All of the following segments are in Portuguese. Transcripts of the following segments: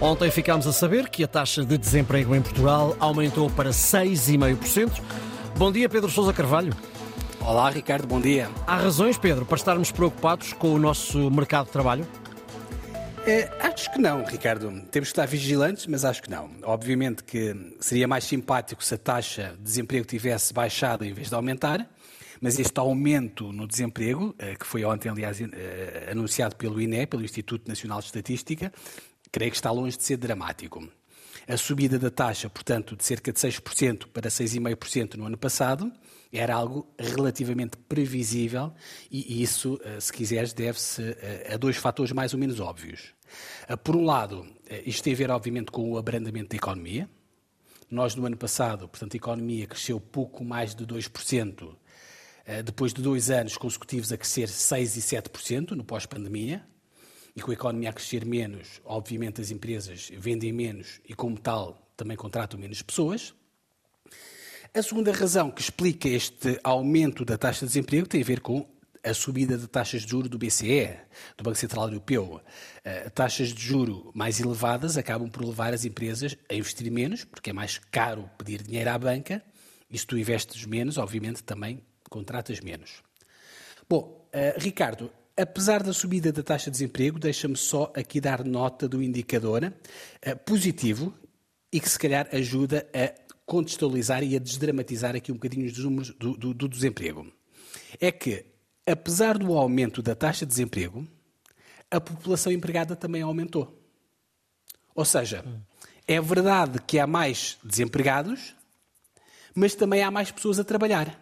Ontem ficámos a saber que a taxa de desemprego em Portugal aumentou para 6,5%. Bom dia, Pedro Sousa Carvalho. Olá, Ricardo, bom dia. Há razões, Pedro, para estarmos preocupados com o nosso mercado de trabalho? É, acho que não, Ricardo. Temos que estar vigilantes, mas acho que não. Obviamente que seria mais simpático se a taxa de desemprego tivesse baixado em vez de aumentar, mas este aumento no desemprego, eh, que foi ontem, aliás, eh, anunciado pelo INE, pelo Instituto Nacional de Estatística, creio que está longe de ser dramático. A subida da taxa, portanto, de cerca de 6% para 6,5% no ano passado, era algo relativamente previsível e isso, eh, se quiseres, deve-se eh, a dois fatores mais ou menos óbvios. Eh, por um lado, isto tem a ver, obviamente, com o abrandamento da economia. Nós, no ano passado, portanto, a economia cresceu pouco mais de 2%, depois de dois anos consecutivos a crescer 6% e 7% no pós-pandemia e com a economia a crescer menos, obviamente as empresas vendem menos e, como tal, também contratam menos pessoas. A segunda razão que explica este aumento da taxa de desemprego tem a ver com a subida de taxas de juro do BCE, do Banco Central Europeu. Uh, taxas de juro mais elevadas acabam por levar as empresas a investir menos, porque é mais caro pedir dinheiro à banca, e se tu investes menos, obviamente também contratas menos. Bom, uh, Ricardo, Apesar da subida da taxa de desemprego, deixa-me só aqui dar nota do indicador uh, positivo e que se calhar ajuda a contextualizar e a desdramatizar aqui um bocadinho os números do, do, do desemprego. É que, apesar do aumento da taxa de desemprego, a população empregada também aumentou. Ou seja, é verdade que há mais desempregados, mas também há mais pessoas a trabalhar.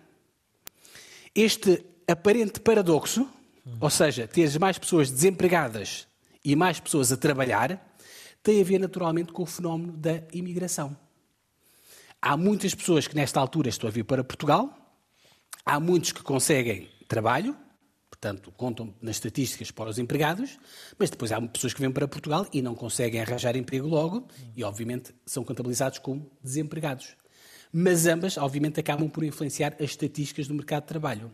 Este aparente paradoxo ou seja, teres mais pessoas desempregadas e mais pessoas a trabalhar, tem a ver naturalmente com o fenómeno da imigração. Há muitas pessoas que nesta altura estão a vir para Portugal, há muitos que conseguem trabalho, portanto, contam nas estatísticas para os empregados, mas depois há pessoas que vêm para Portugal e não conseguem arranjar emprego logo e, obviamente, são contabilizados como desempregados. Mas ambas, obviamente, acabam por influenciar as estatísticas do mercado de trabalho.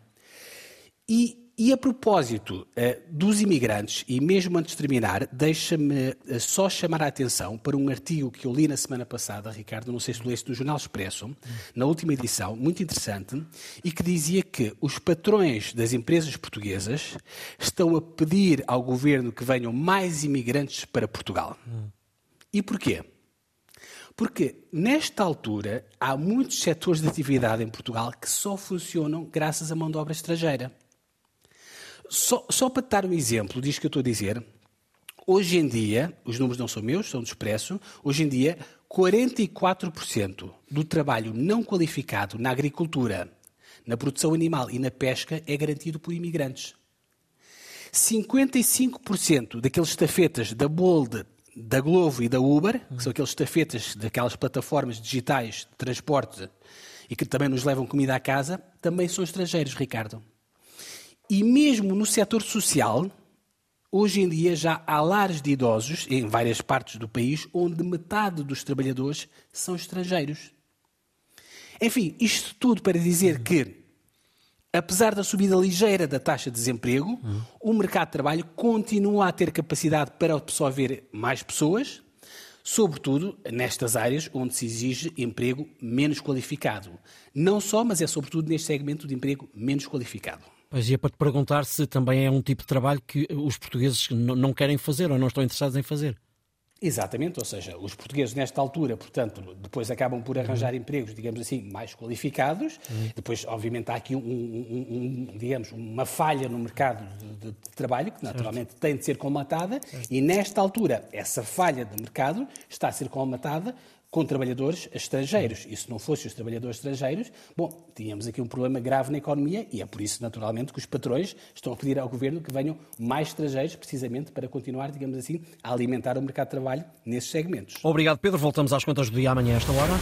E e a propósito uh, dos imigrantes, e mesmo antes de terminar, deixa-me uh, só chamar a atenção para um artigo que eu li na semana passada, Ricardo, não sei se leste no Jornal Expresso, na última edição, muito interessante, e que dizia que os patrões das empresas portuguesas estão a pedir ao governo que venham mais imigrantes para Portugal. Hum. E porquê? Porque, nesta altura, há muitos setores de atividade em Portugal que só funcionam graças à mão de obra estrangeira. Só, só para dar um exemplo disto que eu estou a dizer, hoje em dia, os números não são meus, são do Expresso, hoje em dia, 44% do trabalho não qualificado na agricultura, na produção animal e na pesca é garantido por imigrantes. 55% daqueles estafetas da Bold, da Glovo e da Uber, que são aqueles estafetas daquelas plataformas digitais de transporte e que também nos levam comida à casa, também são estrangeiros, Ricardo. E mesmo no setor social, hoje em dia já há lares de idosos em várias partes do país onde metade dos trabalhadores são estrangeiros. Enfim, isto tudo para dizer que, apesar da subida ligeira da taxa de desemprego, uhum. o mercado de trabalho continua a ter capacidade para absorver mais pessoas, sobretudo nestas áreas onde se exige emprego menos qualificado. Não só, mas é sobretudo neste segmento de emprego menos qualificado. Pois ia para te perguntar se também é um tipo de trabalho que os portugueses não querem fazer ou não estão interessados em fazer. Exatamente, ou seja, os portugueses nesta altura, portanto, depois acabam por arranjar uhum. empregos, digamos assim, mais qualificados. Uhum. Depois, obviamente, há aqui um, um, um, digamos, uma falha no mercado de, de trabalho que naturalmente certo. tem de ser colmatada. Certo. E nesta altura, essa falha de mercado está a ser colmatada com trabalhadores estrangeiros. E se não fossem os trabalhadores estrangeiros, bom, tínhamos aqui um problema grave na economia e é por isso, naturalmente, que os patrões estão a pedir ao governo que venham mais estrangeiros, precisamente para continuar, digamos assim, a alimentar o mercado de trabalho nesses segmentos. Obrigado, Pedro. Voltamos às contas do dia amanhã, a esta hora.